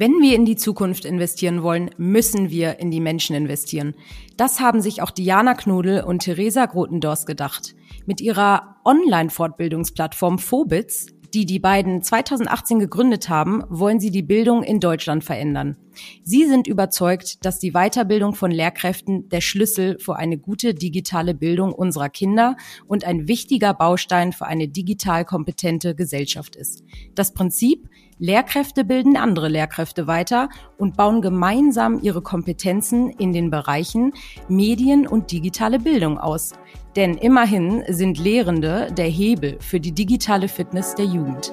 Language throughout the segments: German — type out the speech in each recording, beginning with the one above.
Wenn wir in die Zukunft investieren wollen, müssen wir in die Menschen investieren. Das haben sich auch Diana Knodel und Theresa Grotendors gedacht. Mit ihrer Online-Fortbildungsplattform Phobitz die die beiden 2018 gegründet haben, wollen sie die Bildung in Deutschland verändern. Sie sind überzeugt, dass die Weiterbildung von Lehrkräften der Schlüssel für eine gute digitale Bildung unserer Kinder und ein wichtiger Baustein für eine digital kompetente Gesellschaft ist. Das Prinzip, Lehrkräfte bilden andere Lehrkräfte weiter und bauen gemeinsam ihre Kompetenzen in den Bereichen Medien und digitale Bildung aus. Denn immerhin sind Lehrende der Hebel für die digitale Fitness der Jugend.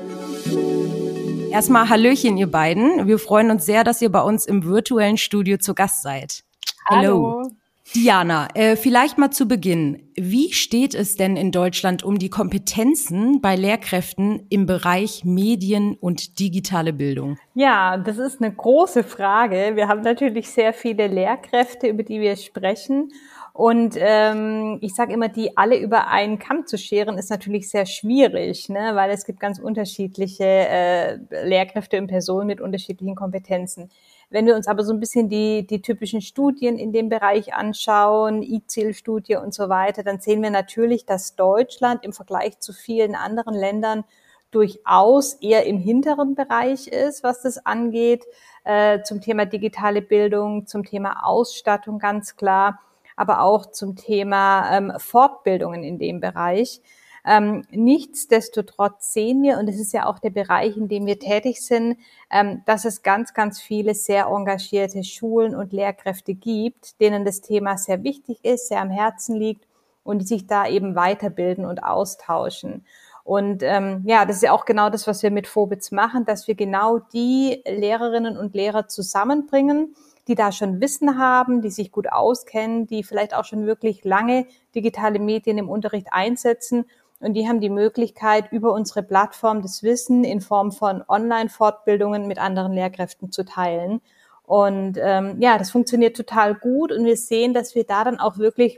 Erstmal Hallöchen, ihr beiden. Wir freuen uns sehr, dass ihr bei uns im virtuellen Studio zu Gast seid. Hallo. Hallo. Diana, äh, vielleicht mal zu Beginn. Wie steht es denn in Deutschland um die Kompetenzen bei Lehrkräften im Bereich Medien und digitale Bildung? Ja, das ist eine große Frage. Wir haben natürlich sehr viele Lehrkräfte, über die wir sprechen. Und ähm, ich sage immer, die alle über einen Kamm zu scheren, ist natürlich sehr schwierig, ne? weil es gibt ganz unterschiedliche äh, Lehrkräfte und Personen mit unterschiedlichen Kompetenzen. Wenn wir uns aber so ein bisschen die, die typischen Studien in dem Bereich anschauen, IZIL-Studie und so weiter, dann sehen wir natürlich, dass Deutschland im Vergleich zu vielen anderen Ländern durchaus eher im hinteren Bereich ist, was das angeht, äh, zum Thema digitale Bildung, zum Thema Ausstattung ganz klar aber auch zum Thema ähm, Fortbildungen in dem Bereich. Ähm, nichtsdestotrotz sehen wir, und es ist ja auch der Bereich, in dem wir tätig sind, ähm, dass es ganz, ganz viele sehr engagierte Schulen und Lehrkräfte gibt, denen das Thema sehr wichtig ist, sehr am Herzen liegt und die sich da eben weiterbilden und austauschen. Und ähm, ja, das ist ja auch genau das, was wir mit Phobitz machen, dass wir genau die Lehrerinnen und Lehrer zusammenbringen, die da schon Wissen haben, die sich gut auskennen, die vielleicht auch schon wirklich lange digitale Medien im Unterricht einsetzen. Und die haben die Möglichkeit, über unsere Plattform das Wissen in Form von Online-Fortbildungen mit anderen Lehrkräften zu teilen. Und ähm, ja, das funktioniert total gut. Und wir sehen, dass wir da dann auch wirklich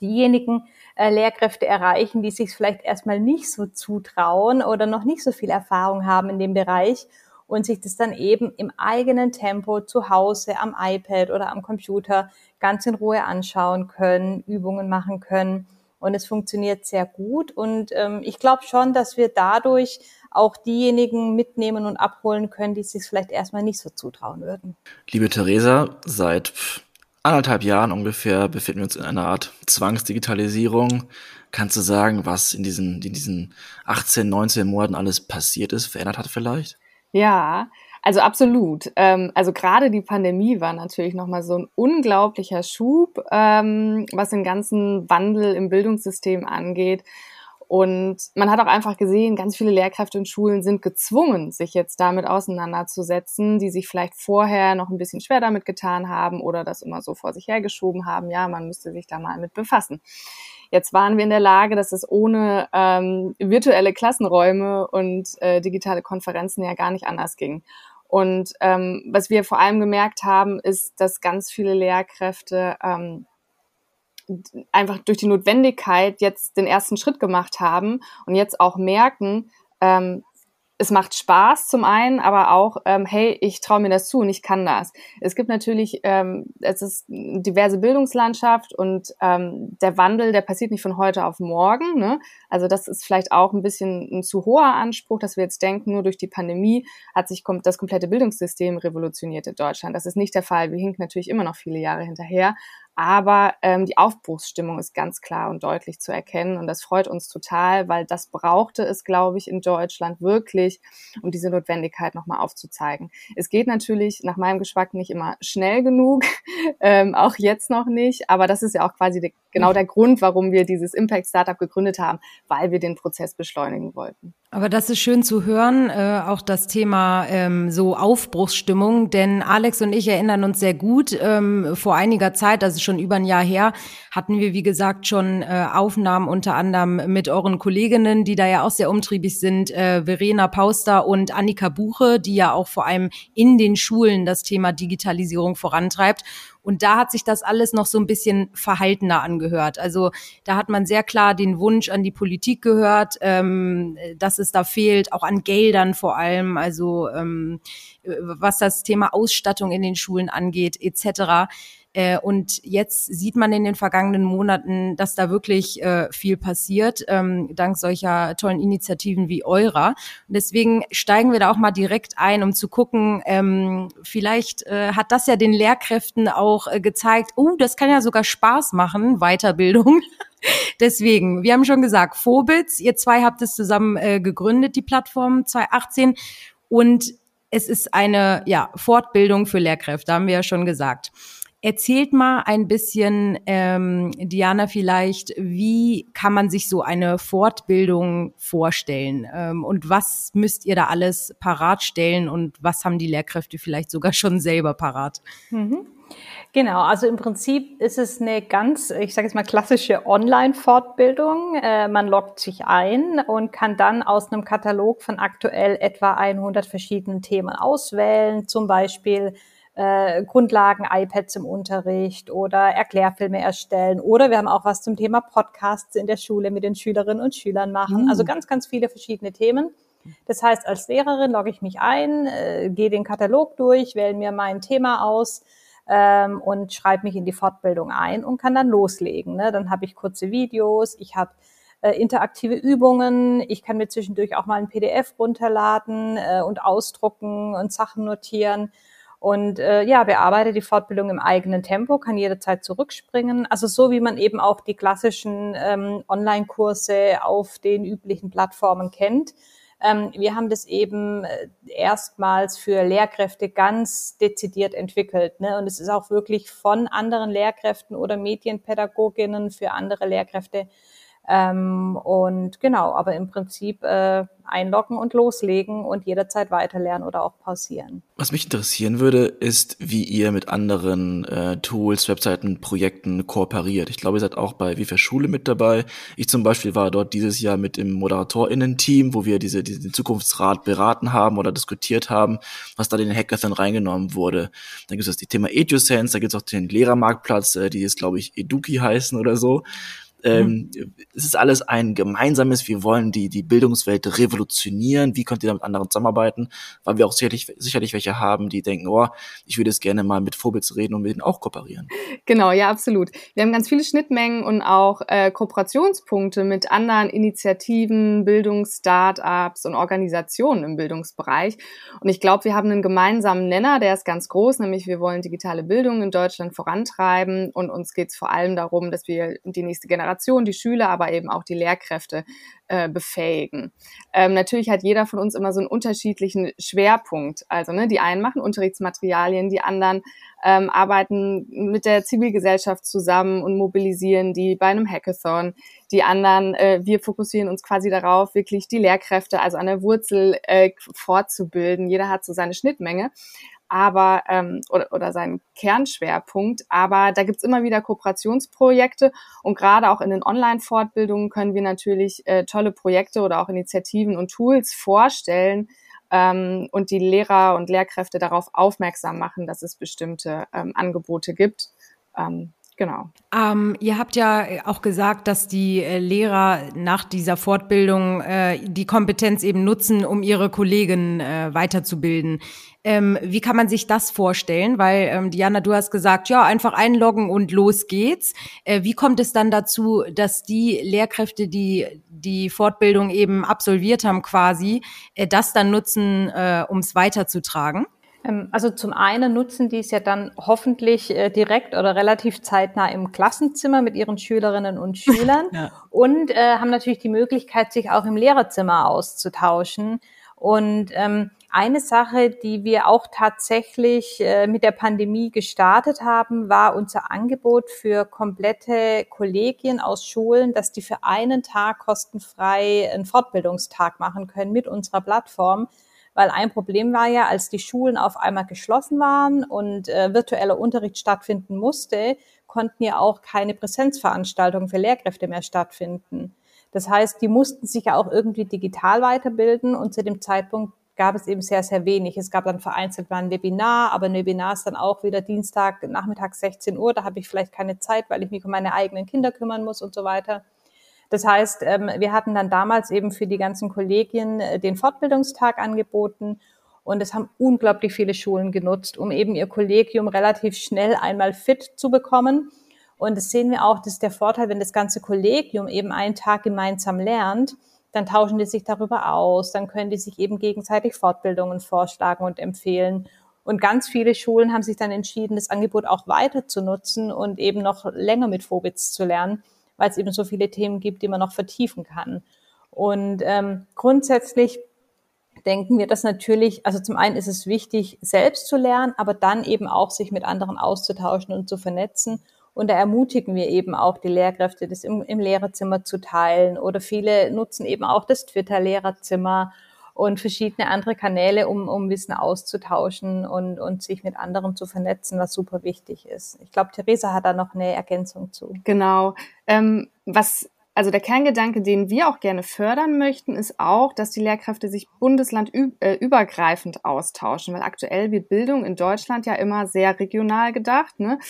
diejenigen äh, Lehrkräfte erreichen, die sich vielleicht erstmal nicht so zutrauen oder noch nicht so viel Erfahrung haben in dem Bereich und sich das dann eben im eigenen Tempo zu Hause am iPad oder am Computer ganz in Ruhe anschauen können, Übungen machen können. Und es funktioniert sehr gut. Und ähm, ich glaube schon, dass wir dadurch auch diejenigen mitnehmen und abholen können, die sich vielleicht erstmal nicht so zutrauen würden. Liebe Theresa, seit anderthalb Jahren ungefähr befinden wir uns in einer Art Zwangsdigitalisierung. Kannst du sagen, was in diesen, in diesen 18, 19 Monaten alles passiert ist, verändert hat vielleicht? Ja, also absolut. Ähm, also gerade die Pandemie war natürlich nochmal so ein unglaublicher Schub, ähm, was den ganzen Wandel im Bildungssystem angeht. Und man hat auch einfach gesehen, ganz viele Lehrkräfte und Schulen sind gezwungen, sich jetzt damit auseinanderzusetzen, die sich vielleicht vorher noch ein bisschen schwer damit getan haben oder das immer so vor sich hergeschoben haben. Ja, man müsste sich da mal mit befassen. Jetzt waren wir in der Lage, dass es ohne ähm, virtuelle Klassenräume und äh, digitale Konferenzen ja gar nicht anders ging. Und ähm, was wir vor allem gemerkt haben, ist, dass ganz viele Lehrkräfte ähm, einfach durch die Notwendigkeit jetzt den ersten Schritt gemacht haben und jetzt auch merken, ähm, es macht Spaß zum einen, aber auch, ähm, hey, ich traue mir das zu und ich kann das. Es gibt natürlich, ähm, es ist eine diverse Bildungslandschaft und ähm, der Wandel, der passiert nicht von heute auf morgen. Ne? Also das ist vielleicht auch ein bisschen ein zu hoher Anspruch, dass wir jetzt denken, nur durch die Pandemie hat sich das komplette Bildungssystem revolutioniert in Deutschland. Das ist nicht der Fall. Wir hinken natürlich immer noch viele Jahre hinterher, aber ähm, die Aufbruchsstimmung ist ganz klar und deutlich zu erkennen. Und das freut uns total, weil das brauchte es, glaube ich, in Deutschland wirklich, um diese Notwendigkeit nochmal aufzuzeigen. Es geht natürlich nach meinem Geschmack nicht immer schnell genug, ähm, auch jetzt noch nicht. Aber das ist ja auch quasi die, genau der Grund, warum wir dieses Impact Startup gegründet haben, weil wir den Prozess beschleunigen wollten. Aber das ist schön zu hören, äh, auch das Thema ähm, so Aufbruchsstimmung, denn Alex und ich erinnern uns sehr gut ähm, vor einiger Zeit, also schon über ein Jahr her, hatten wir, wie gesagt, schon äh, Aufnahmen unter anderem mit euren Kolleginnen, die da ja auch sehr umtriebig sind, äh, Verena Pauster und Annika Buche, die ja auch vor allem in den Schulen das Thema Digitalisierung vorantreibt. Und da hat sich das alles noch so ein bisschen verhaltener angehört. Also da hat man sehr klar den Wunsch an die Politik gehört, ähm, dass es da fehlt, auch an Geldern vor allem, also ähm, was das Thema Ausstattung in den Schulen angeht, etc. Äh, und jetzt sieht man in den vergangenen Monaten, dass da wirklich äh, viel passiert, ähm, dank solcher tollen Initiativen wie eurer. Und deswegen steigen wir da auch mal direkt ein, um zu gucken, ähm, vielleicht äh, hat das ja den Lehrkräften auch äh, gezeigt, oh, uh, das kann ja sogar Spaß machen, Weiterbildung. Deswegen, wir haben schon gesagt, Phobits, ihr zwei habt es zusammen äh, gegründet, die Plattform 2018. Und es ist eine ja, Fortbildung für Lehrkräfte, haben wir ja schon gesagt. Erzählt mal ein bisschen, ähm, Diana, vielleicht, wie kann man sich so eine Fortbildung vorstellen? Ähm, und was müsst ihr da alles parat stellen und was haben die Lehrkräfte vielleicht sogar schon selber parat? Mhm. Genau, also im Prinzip ist es eine ganz, ich sage jetzt mal klassische Online-Fortbildung. Äh, man loggt sich ein und kann dann aus einem Katalog von aktuell etwa 100 verschiedenen Themen auswählen, zum Beispiel äh, Grundlagen iPads im Unterricht oder Erklärfilme erstellen. Oder wir haben auch was zum Thema Podcasts in der Schule mit den Schülerinnen und Schülern machen. Mhm. Also ganz, ganz viele verschiedene Themen. Das heißt, als Lehrerin logge ich mich ein, äh, gehe den Katalog durch, wähle mir mein Thema aus ähm, und schreibe mich in die Fortbildung ein und kann dann loslegen. Ne? Dann habe ich kurze Videos, ich habe äh, interaktive Übungen, ich kann mir zwischendurch auch mal ein PDF runterladen äh, und ausdrucken und Sachen notieren und äh, ja, bearbeite die Fortbildung im eigenen Tempo, kann jederzeit zurückspringen. Also so wie man eben auch die klassischen ähm, Online-Kurse auf den üblichen Plattformen kennt. Ähm, wir haben das eben äh, erstmals für Lehrkräfte ganz dezidiert entwickelt. Ne? Und es ist auch wirklich von anderen Lehrkräften oder Medienpädagoginnen für andere Lehrkräfte ähm, und genau, aber im Prinzip äh, einloggen und loslegen und jederzeit weiterlernen oder auch pausieren. Was mich interessieren würde, ist, wie ihr mit anderen äh, Tools, Webseiten, Projekten kooperiert. Ich glaube, ihr seid auch bei Wie für Schule mit dabei. Ich zum Beispiel war dort dieses Jahr mit im ModeratorInnen-Team, wo wir diese, diesen Zukunftsrat beraten haben oder diskutiert haben, was da in den Hackathon reingenommen wurde. Dann gibt es das Thema EduSense, da gibt es auch den Lehrermarktplatz, äh, die jetzt, glaube ich, Eduki heißen oder so. Ähm, mhm. Es ist alles ein gemeinsames, wir wollen die, die Bildungswelt revolutionieren. Wie könnt ihr da mit anderen zusammenarbeiten? Weil wir auch sicherlich, sicherlich welche haben, die denken, oh, ich würde jetzt gerne mal mit Vorbits reden und mit denen auch kooperieren. Genau, ja, absolut. Wir haben ganz viele Schnittmengen und auch äh, Kooperationspunkte mit anderen Initiativen, Bildungsstartups und Organisationen im Bildungsbereich. Und ich glaube, wir haben einen gemeinsamen Nenner, der ist ganz groß, nämlich wir wollen digitale Bildung in Deutschland vorantreiben und uns geht es vor allem darum, dass wir die nächste Generation Generation, die Schüler, aber eben auch die Lehrkräfte äh, befähigen. Ähm, natürlich hat jeder von uns immer so einen unterschiedlichen Schwerpunkt. Also ne, die einen machen Unterrichtsmaterialien, die anderen ähm, arbeiten mit der Zivilgesellschaft zusammen und mobilisieren die bei einem Hackathon. Die anderen, äh, wir fokussieren uns quasi darauf, wirklich die Lehrkräfte, also an der Wurzel äh, fortzubilden. Jeder hat so seine Schnittmenge aber ähm, oder, oder seinen Kernschwerpunkt. Aber da gibt's immer wieder Kooperationsprojekte und gerade auch in den Online-Fortbildungen können wir natürlich äh, tolle Projekte oder auch Initiativen und Tools vorstellen ähm, und die Lehrer und Lehrkräfte darauf aufmerksam machen, dass es bestimmte ähm, Angebote gibt. Ähm, Genau. Ähm, ihr habt ja auch gesagt, dass die äh, Lehrer nach dieser Fortbildung äh, die Kompetenz eben nutzen, um ihre Kollegen äh, weiterzubilden. Ähm, wie kann man sich das vorstellen? Weil, ähm, Diana, du hast gesagt, ja, einfach einloggen und los geht's. Äh, wie kommt es dann dazu, dass die Lehrkräfte, die die Fortbildung eben absolviert haben quasi, äh, das dann nutzen, äh, um es weiterzutragen? Ähm, also zum einen nutzen die es ja dann hoffentlich äh, direkt oder relativ zeitnah im Klassenzimmer mit ihren Schülerinnen und Schülern ja. und äh, haben natürlich die Möglichkeit, sich auch im Lehrerzimmer auszutauschen. Und ähm, eine Sache, die wir auch tatsächlich äh, mit der Pandemie gestartet haben, war unser Angebot für komplette Kollegien aus Schulen, dass die für einen Tag kostenfrei einen Fortbildungstag machen können mit unserer Plattform weil ein Problem war ja, als die Schulen auf einmal geschlossen waren und äh, virtueller Unterricht stattfinden musste, konnten ja auch keine Präsenzveranstaltungen für Lehrkräfte mehr stattfinden. Das heißt, die mussten sich ja auch irgendwie digital weiterbilden und zu dem Zeitpunkt gab es eben sehr, sehr wenig. Es gab dann vereinzelt mal ein Webinar, aber ein Webinar ist dann auch wieder Dienstag, Nachmittag 16 Uhr. Da habe ich vielleicht keine Zeit, weil ich mich um meine eigenen Kinder kümmern muss und so weiter. Das heißt, ähm, wir hatten dann damals eben für die ganzen Kollegien äh, den Fortbildungstag angeboten und es haben unglaublich viele Schulen genutzt, um eben ihr Kollegium relativ schnell einmal fit zu bekommen. Und das sehen wir auch, das ist der Vorteil, wenn das ganze Kollegium eben einen Tag gemeinsam lernt, dann tauschen die sich darüber aus, dann können die sich eben gegenseitig Fortbildungen vorschlagen und empfehlen. Und ganz viele Schulen haben sich dann entschieden, das Angebot auch weiter zu nutzen und eben noch länger mit Phobitz zu lernen, weil es eben so viele Themen gibt, die man noch vertiefen kann. Und ähm, grundsätzlich denken wir, dass natürlich, also zum einen ist es wichtig, selbst zu lernen, aber dann eben auch sich mit anderen auszutauschen und zu vernetzen. Und da ermutigen wir eben auch die Lehrkräfte, das im, im Lehrerzimmer zu teilen. Oder viele nutzen eben auch das Twitter-Lehrerzimmer und verschiedene andere Kanäle, um, um Wissen auszutauschen und, und sich mit anderen zu vernetzen, was super wichtig ist. Ich glaube, Theresa hat da noch eine Ergänzung zu. Genau. Ähm, was also der Kerngedanke, den wir auch gerne fördern möchten, ist auch, dass die Lehrkräfte sich bundeslandübergreifend äh, austauschen, weil aktuell wird Bildung in Deutschland ja immer sehr regional gedacht. Ne?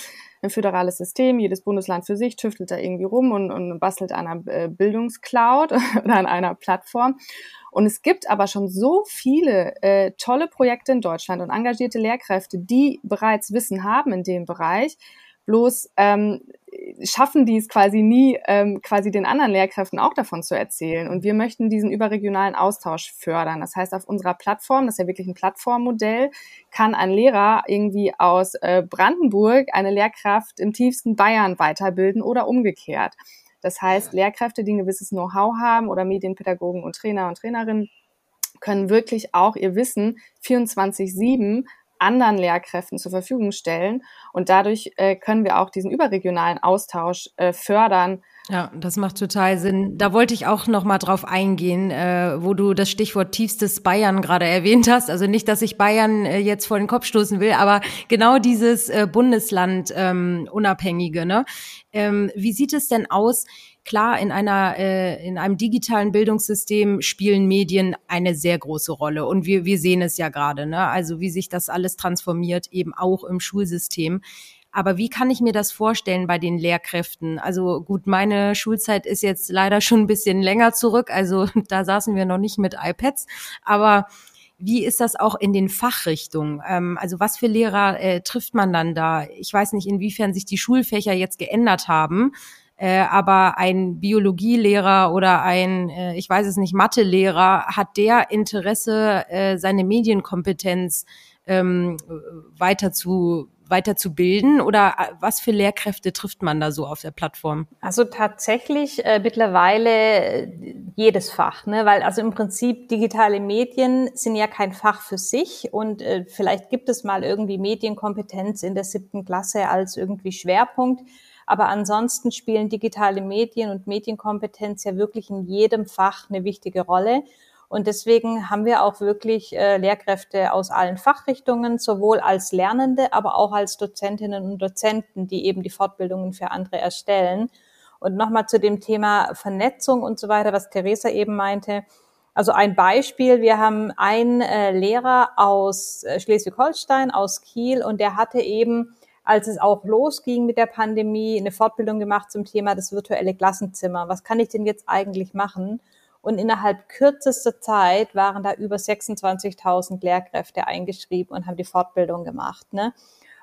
Ein föderales System, jedes Bundesland für sich tüftelt da irgendwie rum und, und bastelt an einer äh, Bildungscloud oder an einer Plattform. Und es gibt aber schon so viele äh, tolle Projekte in Deutschland und engagierte Lehrkräfte, die bereits Wissen haben in dem Bereich, Bloß ähm, schaffen die es quasi nie, ähm, quasi den anderen Lehrkräften auch davon zu erzählen. Und wir möchten diesen überregionalen Austausch fördern. Das heißt, auf unserer Plattform, das ist ja wirklich ein Plattformmodell, kann ein Lehrer irgendwie aus äh, Brandenburg eine Lehrkraft im tiefsten Bayern weiterbilden oder umgekehrt. Das heißt, Lehrkräfte, die ein gewisses Know-how haben oder Medienpädagogen und Trainer und Trainerinnen, können wirklich auch ihr Wissen 24-7 anderen Lehrkräften zur Verfügung stellen. Und dadurch äh, können wir auch diesen überregionalen Austausch äh, fördern. Ja, das macht total Sinn. Da wollte ich auch noch mal drauf eingehen, äh, wo du das Stichwort tiefstes Bayern gerade erwähnt hast. Also nicht, dass ich Bayern äh, jetzt vor den Kopf stoßen will, aber genau dieses äh, Bundesland ähm, unabhängige. Ne? Ähm, wie sieht es denn aus? Klar, in einer äh, in einem digitalen Bildungssystem spielen Medien eine sehr große Rolle und wir wir sehen es ja gerade, ne? Also wie sich das alles transformiert, eben auch im Schulsystem. Aber wie kann ich mir das vorstellen bei den Lehrkräften? Also gut, meine Schulzeit ist jetzt leider schon ein bisschen länger zurück, also da saßen wir noch nicht mit iPads, aber wie ist das auch in den Fachrichtungen? Ähm, also was für Lehrer äh, trifft man dann da? Ich weiß nicht, inwiefern sich die Schulfächer jetzt geändert haben. Äh, aber ein Biologielehrer oder ein, äh, ich weiß es nicht, Mathelehrer, hat der Interesse, äh, seine Medienkompetenz ähm, weiter zu weiter zu bilden oder äh, was für Lehrkräfte trifft man da so auf der Plattform? Also tatsächlich äh, mittlerweile äh, jedes Fach, ne? weil also im Prinzip digitale Medien sind ja kein Fach für sich und äh, vielleicht gibt es mal irgendwie Medienkompetenz in der siebten Klasse als irgendwie Schwerpunkt. Aber ansonsten spielen digitale Medien und Medienkompetenz ja wirklich in jedem Fach eine wichtige Rolle. Und deswegen haben wir auch wirklich äh, Lehrkräfte aus allen Fachrichtungen, sowohl als Lernende, aber auch als Dozentinnen und Dozenten, die eben die Fortbildungen für andere erstellen. Und nochmal zu dem Thema Vernetzung und so weiter, was Theresa eben meinte. Also ein Beispiel, wir haben einen äh, Lehrer aus äh, Schleswig-Holstein, aus Kiel, und der hatte eben als es auch losging mit der Pandemie, eine Fortbildung gemacht zum Thema das virtuelle Klassenzimmer. Was kann ich denn jetzt eigentlich machen? Und innerhalb kürzester Zeit waren da über 26.000 Lehrkräfte eingeschrieben und haben die Fortbildung gemacht. Ne?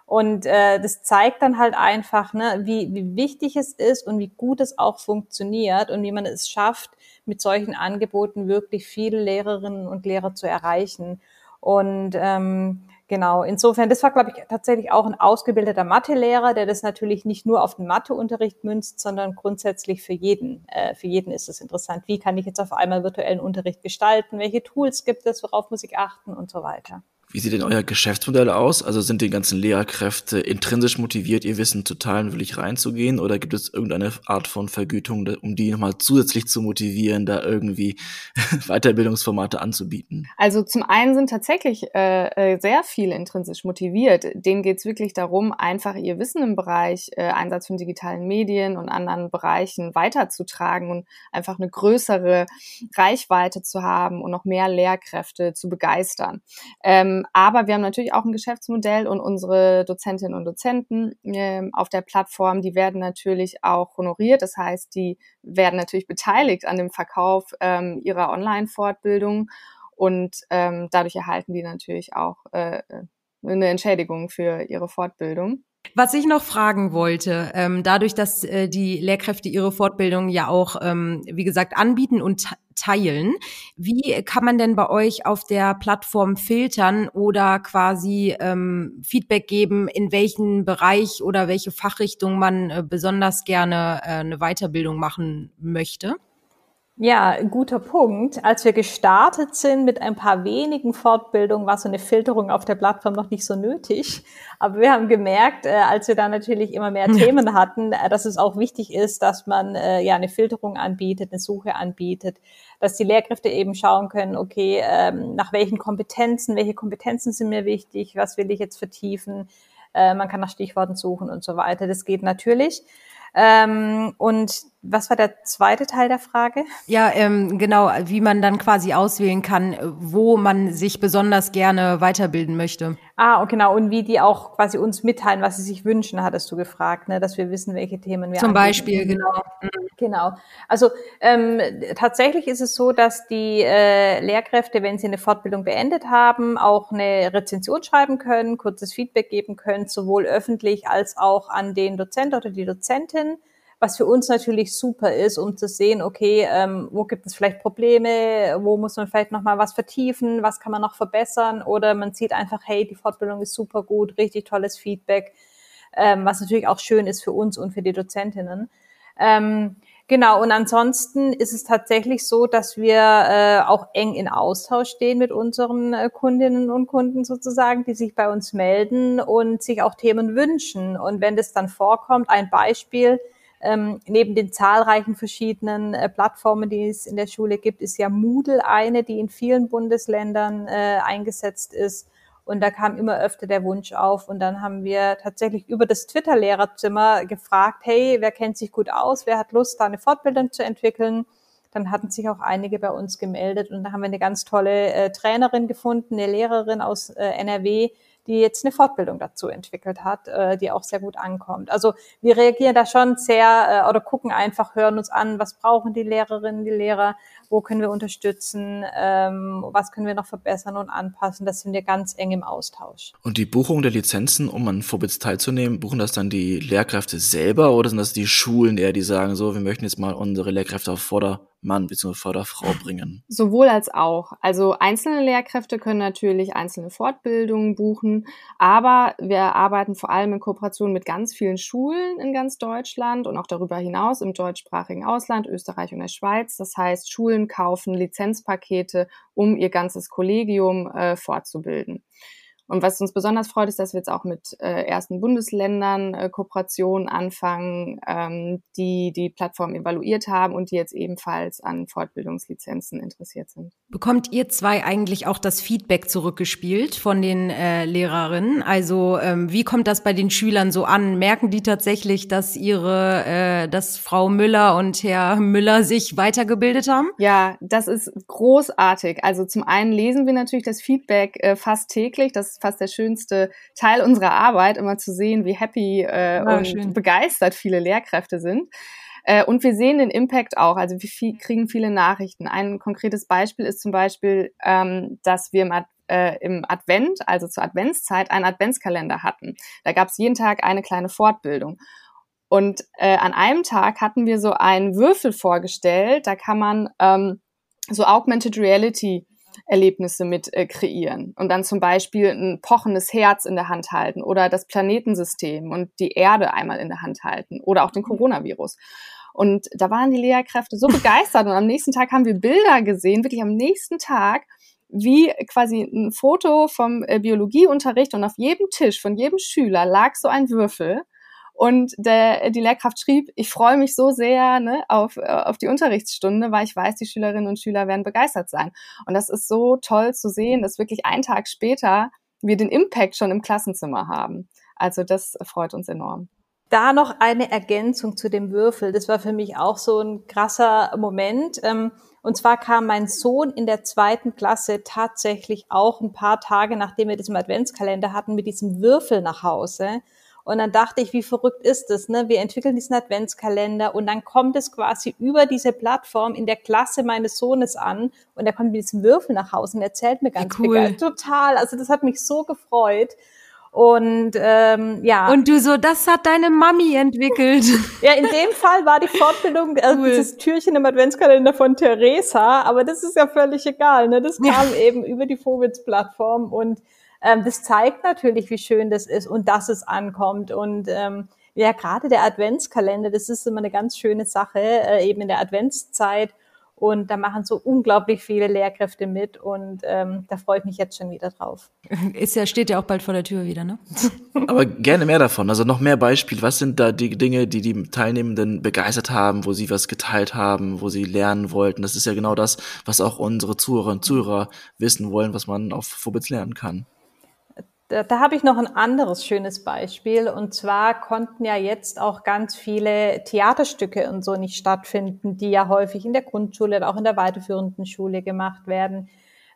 Und äh, das zeigt dann halt einfach, ne, wie, wie wichtig es ist und wie gut es auch funktioniert und wie man es schafft, mit solchen Angeboten wirklich viele Lehrerinnen und Lehrer zu erreichen. Und ähm, Genau, insofern, das war, glaube ich, tatsächlich auch ein ausgebildeter Mathelehrer, der das natürlich nicht nur auf den Matheunterricht münzt, sondern grundsätzlich für jeden. Äh, für jeden ist es interessant. Wie kann ich jetzt auf einmal virtuellen Unterricht gestalten? Welche Tools gibt es? Worauf muss ich achten und so weiter? Wie sieht denn euer Geschäftsmodell aus? Also sind die ganzen Lehrkräfte intrinsisch motiviert, ihr Wissen zu teilen, wirklich reinzugehen? Oder gibt es irgendeine Art von Vergütung, um die nochmal zusätzlich zu motivieren, da irgendwie Weiterbildungsformate anzubieten? Also zum einen sind tatsächlich äh, äh sehr viele intrinsisch motiviert. Denen geht es wirklich darum, einfach ihr Wissen im Bereich äh, Einsatz von digitalen Medien und anderen Bereichen weiterzutragen und einfach eine größere Reichweite zu haben und noch mehr Lehrkräfte zu begeistern. Ähm, aber wir haben natürlich auch ein Geschäftsmodell und unsere Dozentinnen und Dozenten äh, auf der Plattform, die werden natürlich auch honoriert. Das heißt, die werden natürlich beteiligt an dem Verkauf ähm, ihrer Online-Fortbildung und ähm, dadurch erhalten die natürlich auch äh, eine Entschädigung für ihre Fortbildung. Was ich noch fragen wollte, ähm, dadurch, dass äh, die Lehrkräfte ihre Fortbildung ja auch, ähm, wie gesagt, anbieten und teilen, wie kann man denn bei euch auf der Plattform filtern oder quasi ähm, Feedback geben, in welchen Bereich oder welche Fachrichtung man äh, besonders gerne äh, eine Weiterbildung machen möchte? Ja, guter Punkt. Als wir gestartet sind mit ein paar wenigen Fortbildungen, war so eine Filterung auf der Plattform noch nicht so nötig. Aber wir haben gemerkt, äh, als wir dann natürlich immer mehr Themen hatten, äh, dass es auch wichtig ist, dass man äh, ja eine Filterung anbietet, eine Suche anbietet, dass die Lehrkräfte eben schauen können, okay, ähm, nach welchen Kompetenzen, welche Kompetenzen sind mir wichtig, was will ich jetzt vertiefen. Man kann nach Stichworten suchen und so weiter. Das geht natürlich. Ähm, und was war der zweite Teil der Frage? Ja, ähm, genau, wie man dann quasi auswählen kann, wo man sich besonders gerne weiterbilden möchte. Ah, genau, und wie die auch quasi uns mitteilen, was sie sich wünschen, hattest du gefragt, ne? dass wir wissen, welche Themen wir Zum anbieten. Beispiel, genau. Mhm. Genau. Also ähm, tatsächlich ist es so, dass die äh, Lehrkräfte, wenn sie eine Fortbildung beendet haben, auch eine Rezension schreiben können, kurzes Feedback geben können, sowohl öffentlich als auch an den Dozent oder die Dozentin was für uns natürlich super ist, um zu sehen, okay, ähm, wo gibt es vielleicht Probleme, wo muss man vielleicht nochmal was vertiefen, was kann man noch verbessern oder man sieht einfach, hey, die Fortbildung ist super gut, richtig tolles Feedback, ähm, was natürlich auch schön ist für uns und für die Dozentinnen. Ähm, Genau, und ansonsten ist es tatsächlich so, dass wir äh, auch eng in Austausch stehen mit unseren äh, Kundinnen und Kunden sozusagen, die sich bei uns melden und sich auch Themen wünschen. Und wenn das dann vorkommt, ein Beispiel, ähm, neben den zahlreichen verschiedenen äh, Plattformen, die es in der Schule gibt, ist ja Moodle eine, die in vielen Bundesländern äh, eingesetzt ist. Und da kam immer öfter der Wunsch auf. Und dann haben wir tatsächlich über das Twitter-Lehrerzimmer gefragt, hey, wer kennt sich gut aus? Wer hat Lust, da eine Fortbildung zu entwickeln? Dann hatten sich auch einige bei uns gemeldet. Und da haben wir eine ganz tolle äh, Trainerin gefunden, eine Lehrerin aus äh, NRW, die jetzt eine Fortbildung dazu entwickelt hat, äh, die auch sehr gut ankommt. Also wir reagieren da schon sehr äh, oder gucken einfach, hören uns an, was brauchen die Lehrerinnen, die Lehrer, wo können wir unterstützen, ähm, was können wir noch verbessern und anpassen. Das sind wir ganz eng im Austausch. Und die Buchung der Lizenzen, um an Vorbits teilzunehmen, buchen das dann die Lehrkräfte selber oder sind das die Schulen eher, die sagen so, wir möchten jetzt mal unsere Lehrkräfte auf Vorder Mann bzw. Förderfrau bringen? Sowohl als auch. Also einzelne Lehrkräfte können natürlich einzelne Fortbildungen buchen, aber wir arbeiten vor allem in Kooperation mit ganz vielen Schulen in ganz Deutschland und auch darüber hinaus im deutschsprachigen Ausland, Österreich und der Schweiz. Das heißt, Schulen kaufen Lizenzpakete, um ihr ganzes Kollegium äh, fortzubilden. Und was uns besonders freut, ist, dass wir jetzt auch mit äh, ersten Bundesländern äh, Kooperationen anfangen, ähm, die die Plattform evaluiert haben und die jetzt ebenfalls an Fortbildungslizenzen interessiert sind. Bekommt ihr zwei eigentlich auch das Feedback zurückgespielt von den äh, Lehrerinnen? Also ähm, wie kommt das bei den Schülern so an? Merken die tatsächlich, dass ihre, äh, dass Frau Müller und Herr Müller sich weitergebildet haben? Ja, das ist großartig. Also zum einen lesen wir natürlich das Feedback äh, fast täglich. Das fast der schönste Teil unserer Arbeit, immer zu sehen, wie happy äh, ja, und schön. begeistert viele Lehrkräfte sind. Äh, und wir sehen den Impact auch, also wir viel, kriegen viele Nachrichten. Ein konkretes Beispiel ist zum Beispiel, ähm, dass wir im, Ad, äh, im Advent, also zur Adventszeit, einen Adventskalender hatten. Da gab es jeden Tag eine kleine Fortbildung. Und äh, an einem Tag hatten wir so einen Würfel vorgestellt, da kann man ähm, so Augmented Reality Erlebnisse mit äh, kreieren und dann zum Beispiel ein pochendes Herz in der Hand halten oder das Planetensystem und die Erde einmal in der Hand halten oder auch den mhm. Coronavirus. Und da waren die Lehrkräfte so begeistert und am nächsten Tag haben wir Bilder gesehen, wirklich am nächsten Tag, wie quasi ein Foto vom äh, Biologieunterricht und auf jedem Tisch von jedem Schüler lag so ein Würfel. Und der, die Lehrkraft schrieb, ich freue mich so sehr ne, auf, äh, auf die Unterrichtsstunde, weil ich weiß, die Schülerinnen und Schüler werden begeistert sein. Und das ist so toll zu sehen, dass wirklich einen Tag später wir den Impact schon im Klassenzimmer haben. Also das freut uns enorm. Da noch eine Ergänzung zu dem Würfel. Das war für mich auch so ein krasser Moment. Ähm, und zwar kam mein Sohn in der zweiten Klasse tatsächlich auch ein paar Tage, nachdem wir das im Adventskalender hatten, mit diesem Würfel nach Hause. Und dann dachte ich, wie verrückt ist das? Ne? Wir entwickeln diesen Adventskalender und dann kommt es quasi über diese Plattform in der Klasse meines Sohnes an und er kommt mit diesem Würfel nach Hause und erzählt mir ganz cool. Begeistert. Total. Also das hat mich so gefreut. Und ähm, ja. Und du so, das hat deine Mami entwickelt. Ja, in dem Fall war die Fortbildung, also cool. dieses Türchen im Adventskalender von Theresa, aber das ist ja völlig egal. Ne? Das kam ja. eben über die Vowitz-Plattform und ähm, das zeigt natürlich, wie schön das ist und dass es ankommt. Und ähm, ja, gerade der Adventskalender, das ist immer eine ganz schöne Sache, äh, eben in der Adventszeit. Und da machen so unglaublich viele Lehrkräfte mit und ähm, da freue ich mich jetzt schon wieder drauf. Ist ja, steht ja auch bald vor der Tür wieder, ne? Aber gerne mehr davon, also noch mehr Beispiele. Was sind da die Dinge, die die Teilnehmenden begeistert haben, wo sie was geteilt haben, wo sie lernen wollten? Das ist ja genau das, was auch unsere Zuhörer und Zuhörer wissen wollen, was man auf Vorbild lernen kann. Da, da habe ich noch ein anderes schönes Beispiel. Und zwar konnten ja jetzt auch ganz viele Theaterstücke und so nicht stattfinden, die ja häufig in der Grundschule oder auch in der weiterführenden Schule gemacht werden.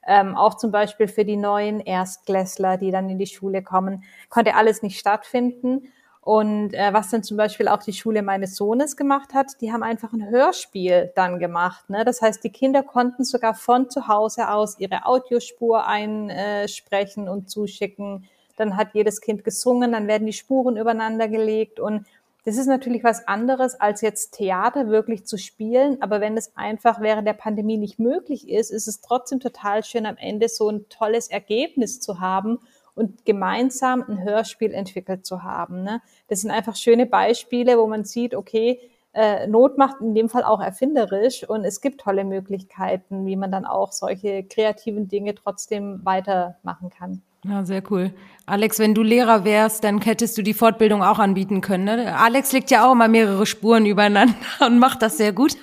Ähm, auch zum Beispiel für die neuen Erstklässler, die dann in die Schule kommen, konnte alles nicht stattfinden. Und äh, was dann zum Beispiel auch die Schule meines Sohnes gemacht hat, die haben einfach ein Hörspiel dann gemacht. Ne? Das heißt, die Kinder konnten sogar von zu Hause aus ihre Audiospur einsprechen und zuschicken. Dann hat jedes Kind gesungen, dann werden die Spuren übereinander gelegt und das ist natürlich was anderes, als jetzt Theater wirklich zu spielen. Aber wenn es einfach während der Pandemie nicht möglich ist, ist es trotzdem total schön, am Ende so ein tolles Ergebnis zu haben und gemeinsam ein Hörspiel entwickelt zu haben. Ne? Das sind einfach schöne Beispiele, wo man sieht, okay, äh, Not macht in dem Fall auch erfinderisch und es gibt tolle Möglichkeiten, wie man dann auch solche kreativen Dinge trotzdem weitermachen kann. Ja, sehr cool. Alex, wenn du Lehrer wärst, dann hättest du die Fortbildung auch anbieten können. Ne? Alex legt ja auch immer mehrere Spuren übereinander und macht das sehr gut.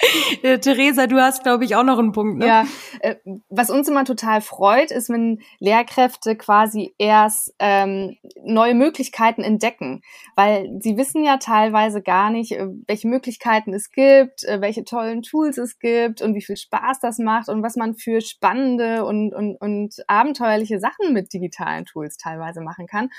Äh, Theresa, du hast, glaube ich, auch noch einen Punkt. Ne? Ja, äh, was uns immer total freut, ist, wenn Lehrkräfte quasi erst ähm, neue Möglichkeiten entdecken, weil sie wissen ja teilweise gar nicht, äh, welche Möglichkeiten es gibt, welche tollen Tools es gibt und wie viel Spaß das macht und was man für spannende und, und, und abenteuerliche Sachen mit digitalen Tools teilweise machen kann.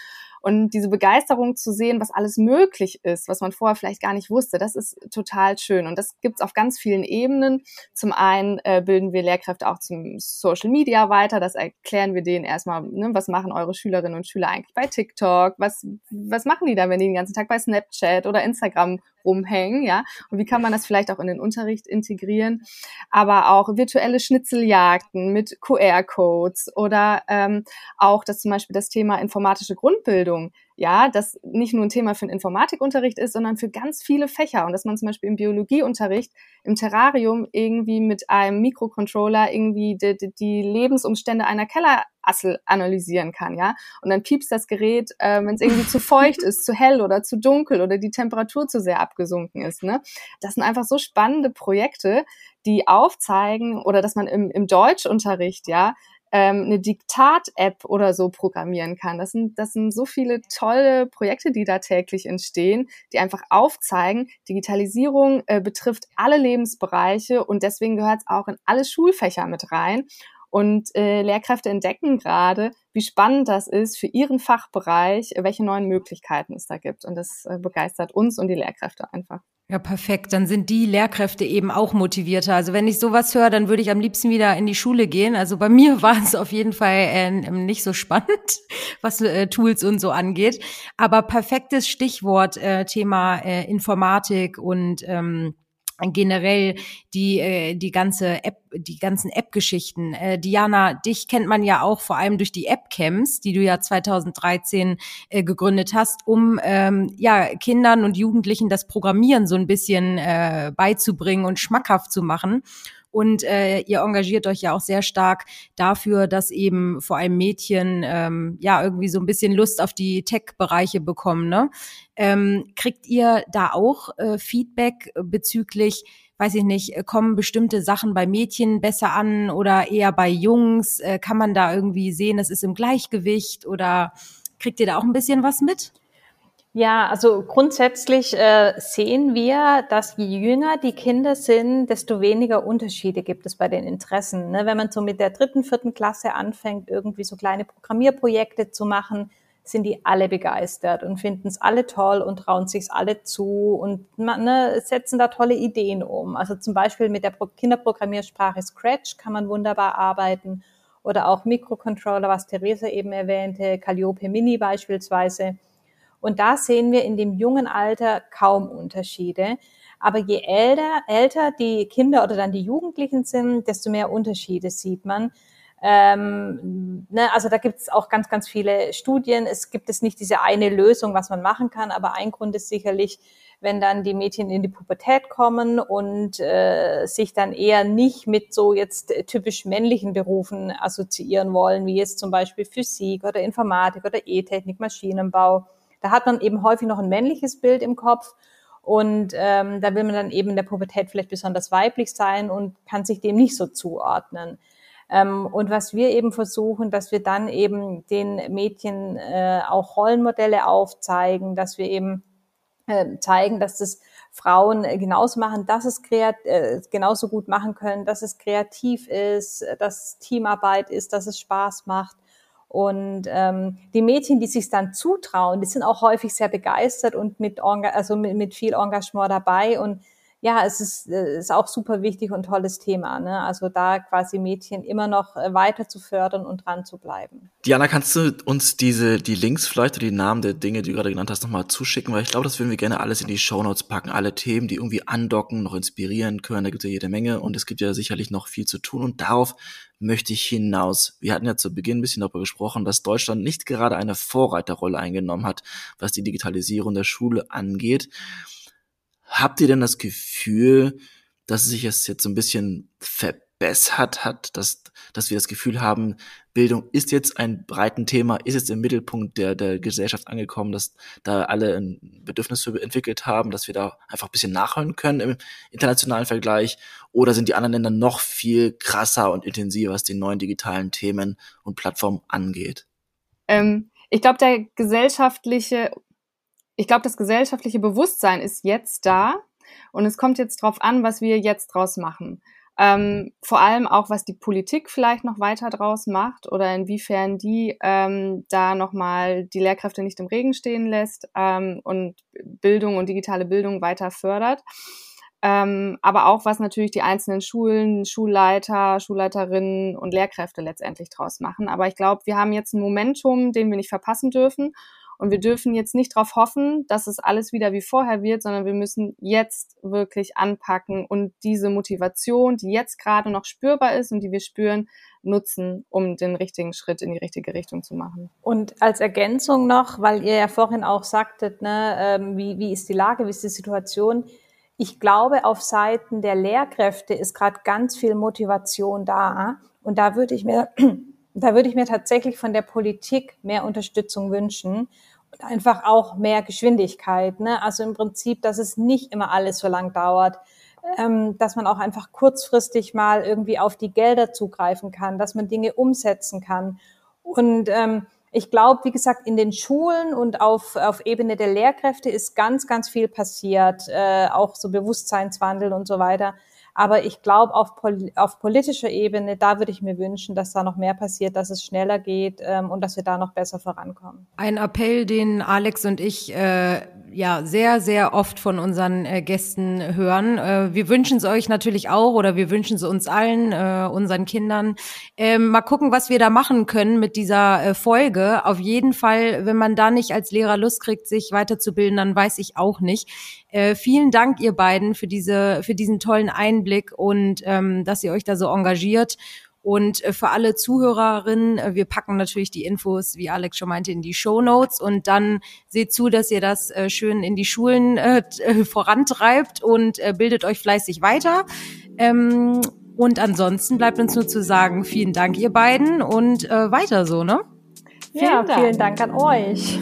Und diese Begeisterung zu sehen, was alles möglich ist, was man vorher vielleicht gar nicht wusste, das ist total schön. Und das gibt's auf ganz vielen Ebenen. Zum einen äh, bilden wir Lehrkräfte auch zum Social Media weiter. Das erklären wir denen erstmal, ne, was machen eure Schülerinnen und Schüler eigentlich bei TikTok? Was, was machen die da, wenn die den ganzen Tag bei Snapchat oder Instagram rumhängen, ja? Und wie kann man das vielleicht auch in den Unterricht integrieren? Aber auch virtuelle Schnitzeljagden mit QR-Codes oder ähm, auch das zum Beispiel das Thema informatische Grundbildung ja, das nicht nur ein Thema für den Informatikunterricht ist, sondern für ganz viele Fächer und dass man zum Beispiel im Biologieunterricht im Terrarium irgendwie mit einem Mikrocontroller irgendwie die, die, die Lebensumstände einer Kellerassel analysieren kann, ja. Und dann piepst das Gerät, äh, wenn es irgendwie zu feucht ist, zu hell oder zu dunkel oder die Temperatur zu sehr abgesunken ist. Ne? Das sind einfach so spannende Projekte, die aufzeigen oder dass man im, im Deutschunterricht, ja, ähm, eine Diktat-App oder so programmieren kann. Das sind, das sind so viele tolle Projekte, die da täglich entstehen, die einfach aufzeigen, Digitalisierung äh, betrifft alle Lebensbereiche und deswegen gehört es auch in alle Schulfächer mit rein. Und äh, Lehrkräfte entdecken gerade, wie spannend das ist für ihren Fachbereich, welche neuen Möglichkeiten es da gibt. Und das äh, begeistert uns und die Lehrkräfte einfach. Ja, perfekt. Dann sind die Lehrkräfte eben auch motivierter. Also wenn ich sowas höre, dann würde ich am liebsten wieder in die Schule gehen. Also bei mir war es auf jeden Fall äh, nicht so spannend, was äh, Tools und so angeht. Aber perfektes Stichwort, äh, Thema äh, Informatik und ähm, generell die äh, die ganze App die ganzen App-Geschichten. Äh, Diana, dich kennt man ja auch vor allem durch die App-Camps, die du ja 2013 äh, gegründet hast, um ähm, ja Kindern und Jugendlichen das Programmieren so ein bisschen äh, beizubringen und schmackhaft zu machen. Und äh, ihr engagiert euch ja auch sehr stark dafür, dass eben vor allem Mädchen ähm, ja irgendwie so ein bisschen Lust auf die Tech-Bereiche bekommen. Ne? Ähm, kriegt ihr da auch äh, Feedback bezüglich weiß ich nicht, äh, kommen bestimmte Sachen bei Mädchen besser an oder eher bei Jungs? Äh, kann man da irgendwie sehen, es ist im Gleichgewicht oder kriegt ihr da auch ein bisschen was mit? Ja, also grundsätzlich äh, sehen wir, dass je jünger die Kinder sind, desto weniger Unterschiede gibt es bei den Interessen. Ne? Wenn man so mit der dritten, vierten Klasse anfängt, irgendwie so kleine Programmierprojekte zu machen, sind die alle begeistert und finden es alle toll und trauen sich alle zu und man, ne, setzen da tolle Ideen um. Also zum Beispiel mit der Kinderprogrammiersprache Scratch kann man wunderbar arbeiten oder auch Mikrocontroller, was Theresa eben erwähnte, Calliope Mini beispielsweise. Und da sehen wir in dem jungen Alter kaum Unterschiede. Aber je älter, älter die Kinder oder dann die Jugendlichen sind, desto mehr Unterschiede sieht man. Ähm, ne, also da gibt es auch ganz, ganz viele Studien. Es gibt es nicht diese eine Lösung, was man machen kann, aber ein Grund ist sicherlich, wenn dann die Mädchen in die Pubertät kommen und äh, sich dann eher nicht mit so jetzt typisch männlichen Berufen assoziieren wollen, wie jetzt zum Beispiel Physik oder Informatik oder E-Technik, Maschinenbau. Da hat man eben häufig noch ein männliches Bild im Kopf und ähm, da will man dann eben in der Pubertät vielleicht besonders weiblich sein und kann sich dem nicht so zuordnen. Ähm, und was wir eben versuchen, dass wir dann eben den Mädchen äh, auch Rollenmodelle aufzeigen, dass wir eben äh, zeigen, dass das Frauen genauso machen, dass es äh, genauso gut machen können, dass es kreativ ist, dass Teamarbeit ist, dass es Spaß macht. Und ähm, die Mädchen, die sich dann zutrauen, die sind auch häufig sehr begeistert und mit, also mit, mit viel Engagement dabei. Und ja, es ist, äh, ist auch super wichtig und tolles Thema. Ne? Also da quasi Mädchen immer noch äh, weiter zu fördern und dran zu bleiben. Diana, kannst du uns diese, die Links vielleicht oder die Namen der Dinge, die du gerade genannt hast, nochmal zuschicken? Weil ich glaube, das würden wir gerne alles in die Shownotes packen. Alle Themen, die irgendwie andocken, noch inspirieren können. Da gibt es ja jede Menge und es gibt ja sicherlich noch viel zu tun. Und darauf möchte ich hinaus. Wir hatten ja zu Beginn ein bisschen darüber gesprochen, dass Deutschland nicht gerade eine Vorreiterrolle eingenommen hat, was die Digitalisierung der Schule angeht. Habt ihr denn das Gefühl, dass sich es jetzt so ein bisschen verbessert hat, dass, dass wir das Gefühl haben, Bildung ist jetzt ein breiten Thema, ist jetzt im Mittelpunkt der, der Gesellschaft angekommen, dass da alle ein Bedürfnis für entwickelt haben, dass wir da einfach ein bisschen nachholen können im internationalen Vergleich? Oder sind die anderen Länder noch viel krasser und intensiver, was die neuen digitalen Themen und Plattformen angeht? Ähm, ich glaube, der gesellschaftliche ich glaube, das gesellschaftliche Bewusstsein ist jetzt da und es kommt jetzt drauf an, was wir jetzt draus machen. Ähm, vor allem auch, was die Politik vielleicht noch weiter draus macht oder inwiefern die ähm, da nochmal die Lehrkräfte nicht im Regen stehen lässt ähm, und Bildung und digitale Bildung weiter fördert. Ähm, aber auch, was natürlich die einzelnen Schulen, Schulleiter, Schulleiterinnen und Lehrkräfte letztendlich draus machen. Aber ich glaube, wir haben jetzt ein Momentum, den wir nicht verpassen dürfen. Und wir dürfen jetzt nicht darauf hoffen, dass es alles wieder wie vorher wird, sondern wir müssen jetzt wirklich anpacken und diese Motivation, die jetzt gerade noch spürbar ist und die wir spüren, nutzen, um den richtigen Schritt in die richtige Richtung zu machen. Und als Ergänzung noch, weil ihr ja vorhin auch sagtet, ne, ähm, wie, wie ist die Lage, wie ist die Situation? Ich glaube, auf Seiten der Lehrkräfte ist gerade ganz viel Motivation da. Und da würde ich mir, da würde ich mir tatsächlich von der Politik mehr Unterstützung wünschen, einfach auch mehr Geschwindigkeit. Ne? Also im Prinzip, dass es nicht immer alles so lang dauert, ähm, dass man auch einfach kurzfristig mal irgendwie auf die Gelder zugreifen kann, dass man Dinge umsetzen kann. Und ähm, ich glaube, wie gesagt, in den Schulen und auf, auf Ebene der Lehrkräfte ist ganz, ganz viel passiert, äh, auch so Bewusstseinswandel und so weiter. Aber ich glaube, auf, pol auf politischer Ebene, da würde ich mir wünschen, dass da noch mehr passiert, dass es schneller geht ähm, und dass wir da noch besser vorankommen. Ein Appell, den Alex und ich äh, ja sehr, sehr oft von unseren äh, Gästen hören. Äh, wir wünschen es euch natürlich auch oder wir wünschen es uns allen, äh, unseren Kindern. Ähm, mal gucken, was wir da machen können mit dieser äh, Folge. Auf jeden Fall, wenn man da nicht als Lehrer Lust kriegt, sich weiterzubilden, dann weiß ich auch nicht. Äh, vielen Dank, ihr beiden, für diese, für diesen tollen Einblick und ähm, dass ihr euch da so engagiert. Und äh, für alle Zuhörerinnen, äh, wir packen natürlich die Infos, wie Alex schon meinte, in die Show Notes und dann seht zu, dass ihr das äh, schön in die Schulen äh, vorantreibt und äh, bildet euch fleißig weiter. Ähm, Und ansonsten bleibt uns nur zu sagen, vielen Dank, ihr beiden, und äh, weiter so, ne? Ja, vielen Dank an euch.